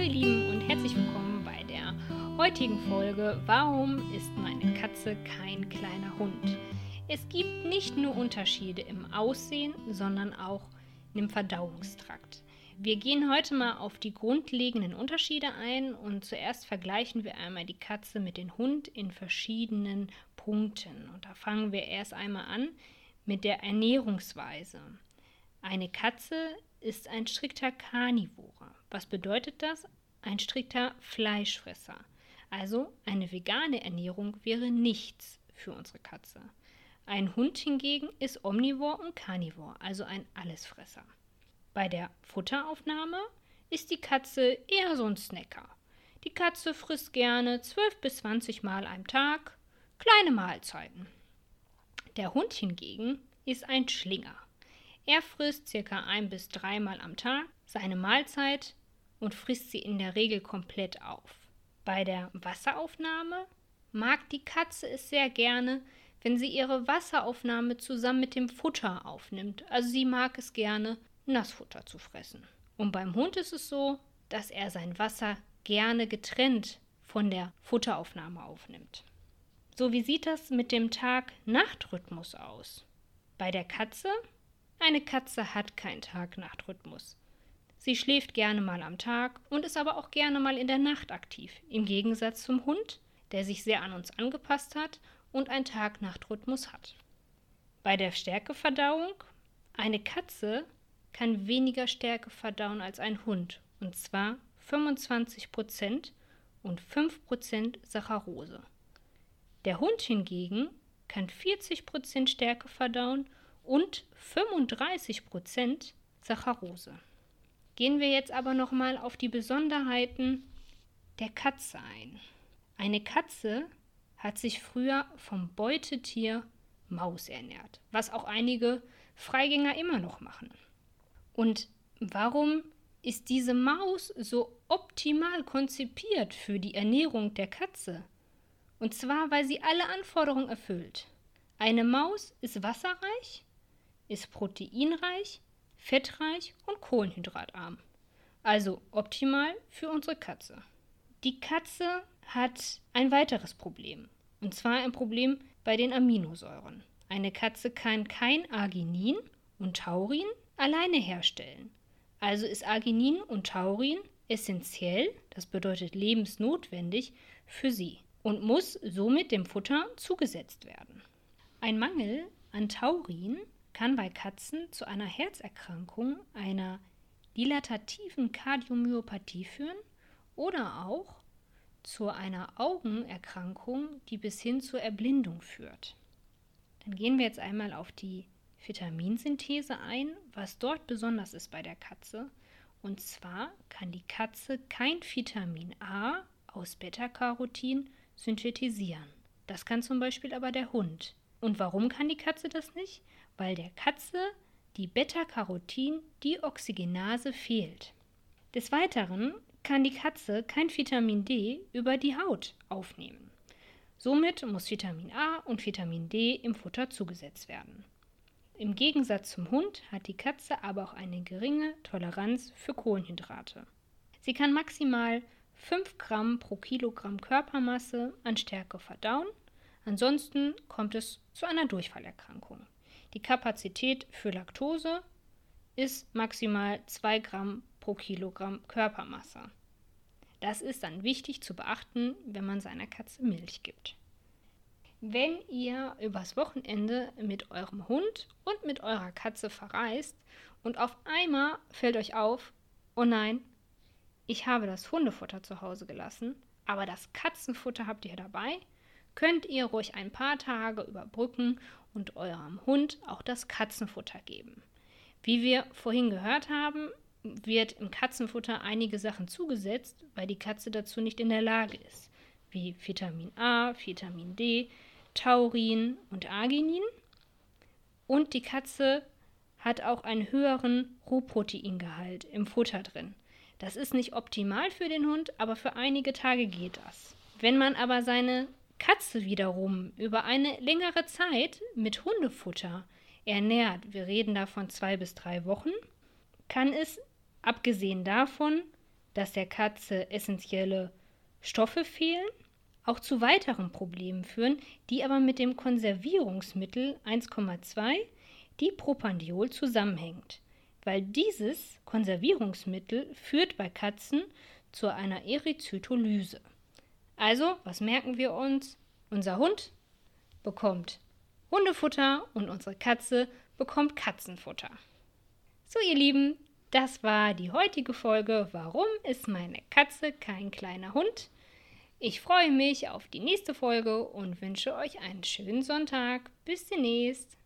Hallo ihr Lieben und herzlich willkommen bei der heutigen Folge Warum ist meine Katze kein kleiner Hund? Es gibt nicht nur Unterschiede im Aussehen, sondern auch im Verdauungstrakt. Wir gehen heute mal auf die grundlegenden Unterschiede ein und zuerst vergleichen wir einmal die Katze mit dem Hund in verschiedenen Punkten. Und da fangen wir erst einmal an mit der Ernährungsweise. Eine Katze ist ein strikter Karnivore. Was bedeutet das? Ein strikter Fleischfresser. Also eine vegane Ernährung wäre nichts für unsere Katze. Ein Hund hingegen ist omnivor und karnivor, also ein Allesfresser. Bei der Futteraufnahme ist die Katze eher so ein Snacker. Die Katze frisst gerne 12 bis 20 Mal am Tag kleine Mahlzeiten. Der Hund hingegen ist ein Schlinger. Er frisst circa ein bis dreimal am Tag seine Mahlzeit und frisst sie in der Regel komplett auf. Bei der Wasseraufnahme mag die Katze es sehr gerne, wenn sie ihre Wasseraufnahme zusammen mit dem Futter aufnimmt. Also sie mag es gerne, Nassfutter zu fressen. Und beim Hund ist es so, dass er sein Wasser gerne getrennt von der Futteraufnahme aufnimmt. So, wie sieht das mit dem Tag-Nacht-Rhythmus aus? Bei der Katze? Eine Katze hat keinen Tag-Nacht-Rhythmus. Sie schläft gerne mal am Tag und ist aber auch gerne mal in der Nacht aktiv, im Gegensatz zum Hund, der sich sehr an uns angepasst hat und einen Tag-Nacht-Rhythmus hat. Bei der Stärkeverdauung, eine Katze kann weniger Stärke verdauen als ein Hund, und zwar 25% und 5% Saccharose. Der Hund hingegen kann 40% Stärke verdauen und 35% Saccharose. Gehen wir jetzt aber nochmal auf die Besonderheiten der Katze ein. Eine Katze hat sich früher vom Beutetier Maus ernährt, was auch einige Freigänger immer noch machen. Und warum ist diese Maus so optimal konzipiert für die Ernährung der Katze? Und zwar, weil sie alle Anforderungen erfüllt. Eine Maus ist wasserreich, ist proteinreich, fettreich und kohlenhydratarm. Also optimal für unsere Katze. Die Katze hat ein weiteres Problem. Und zwar ein Problem bei den Aminosäuren. Eine Katze kann kein Arginin und Taurin alleine herstellen. Also ist Arginin und Taurin essentiell, das bedeutet lebensnotwendig, für sie und muss somit dem Futter zugesetzt werden. Ein Mangel an Taurin kann bei Katzen zu einer Herzerkrankung, einer dilatativen Kardiomyopathie führen oder auch zu einer Augenerkrankung, die bis hin zur Erblindung führt. Dann gehen wir jetzt einmal auf die Vitaminsynthese ein, was dort besonders ist bei der Katze. Und zwar kann die Katze kein Vitamin A aus Beta-Carotin synthetisieren. Das kann zum Beispiel aber der Hund. Und warum kann die Katze das nicht? Weil der Katze die Beta-Carotin-Deoxygenase fehlt. Des Weiteren kann die Katze kein Vitamin D über die Haut aufnehmen. Somit muss Vitamin A und Vitamin D im Futter zugesetzt werden. Im Gegensatz zum Hund hat die Katze aber auch eine geringe Toleranz für Kohlenhydrate. Sie kann maximal 5 Gramm pro Kilogramm Körpermasse an Stärke verdauen Ansonsten kommt es zu einer Durchfallerkrankung. Die Kapazität für Laktose ist maximal 2 Gramm pro Kilogramm Körpermasse. Das ist dann wichtig zu beachten, wenn man seiner Katze Milch gibt. Wenn ihr übers Wochenende mit eurem Hund und mit eurer Katze verreist und auf einmal fällt euch auf, oh nein, ich habe das Hundefutter zu Hause gelassen, aber das Katzenfutter habt ihr dabei, könnt ihr ruhig ein paar Tage überbrücken und eurem Hund auch das Katzenfutter geben. Wie wir vorhin gehört haben, wird im Katzenfutter einige Sachen zugesetzt, weil die Katze dazu nicht in der Lage ist, wie Vitamin A, Vitamin D, Taurin und Arginin. Und die Katze hat auch einen höheren Rohproteingehalt im Futter drin. Das ist nicht optimal für den Hund, aber für einige Tage geht das. Wenn man aber seine Katze wiederum über eine längere Zeit mit Hundefutter ernährt, wir reden da von zwei bis drei Wochen, kann es, abgesehen davon, dass der Katze essentielle Stoffe fehlen, auch zu weiteren Problemen führen, die aber mit dem Konservierungsmittel 1,2 Dipropandiol zusammenhängt, weil dieses Konservierungsmittel führt bei Katzen zu einer Eryzytolyse. Also, was merken wir uns? Unser Hund bekommt Hundefutter und unsere Katze bekommt Katzenfutter. So, ihr Lieben, das war die heutige Folge. Warum ist meine Katze kein kleiner Hund? Ich freue mich auf die nächste Folge und wünsche euch einen schönen Sonntag. Bis demnächst.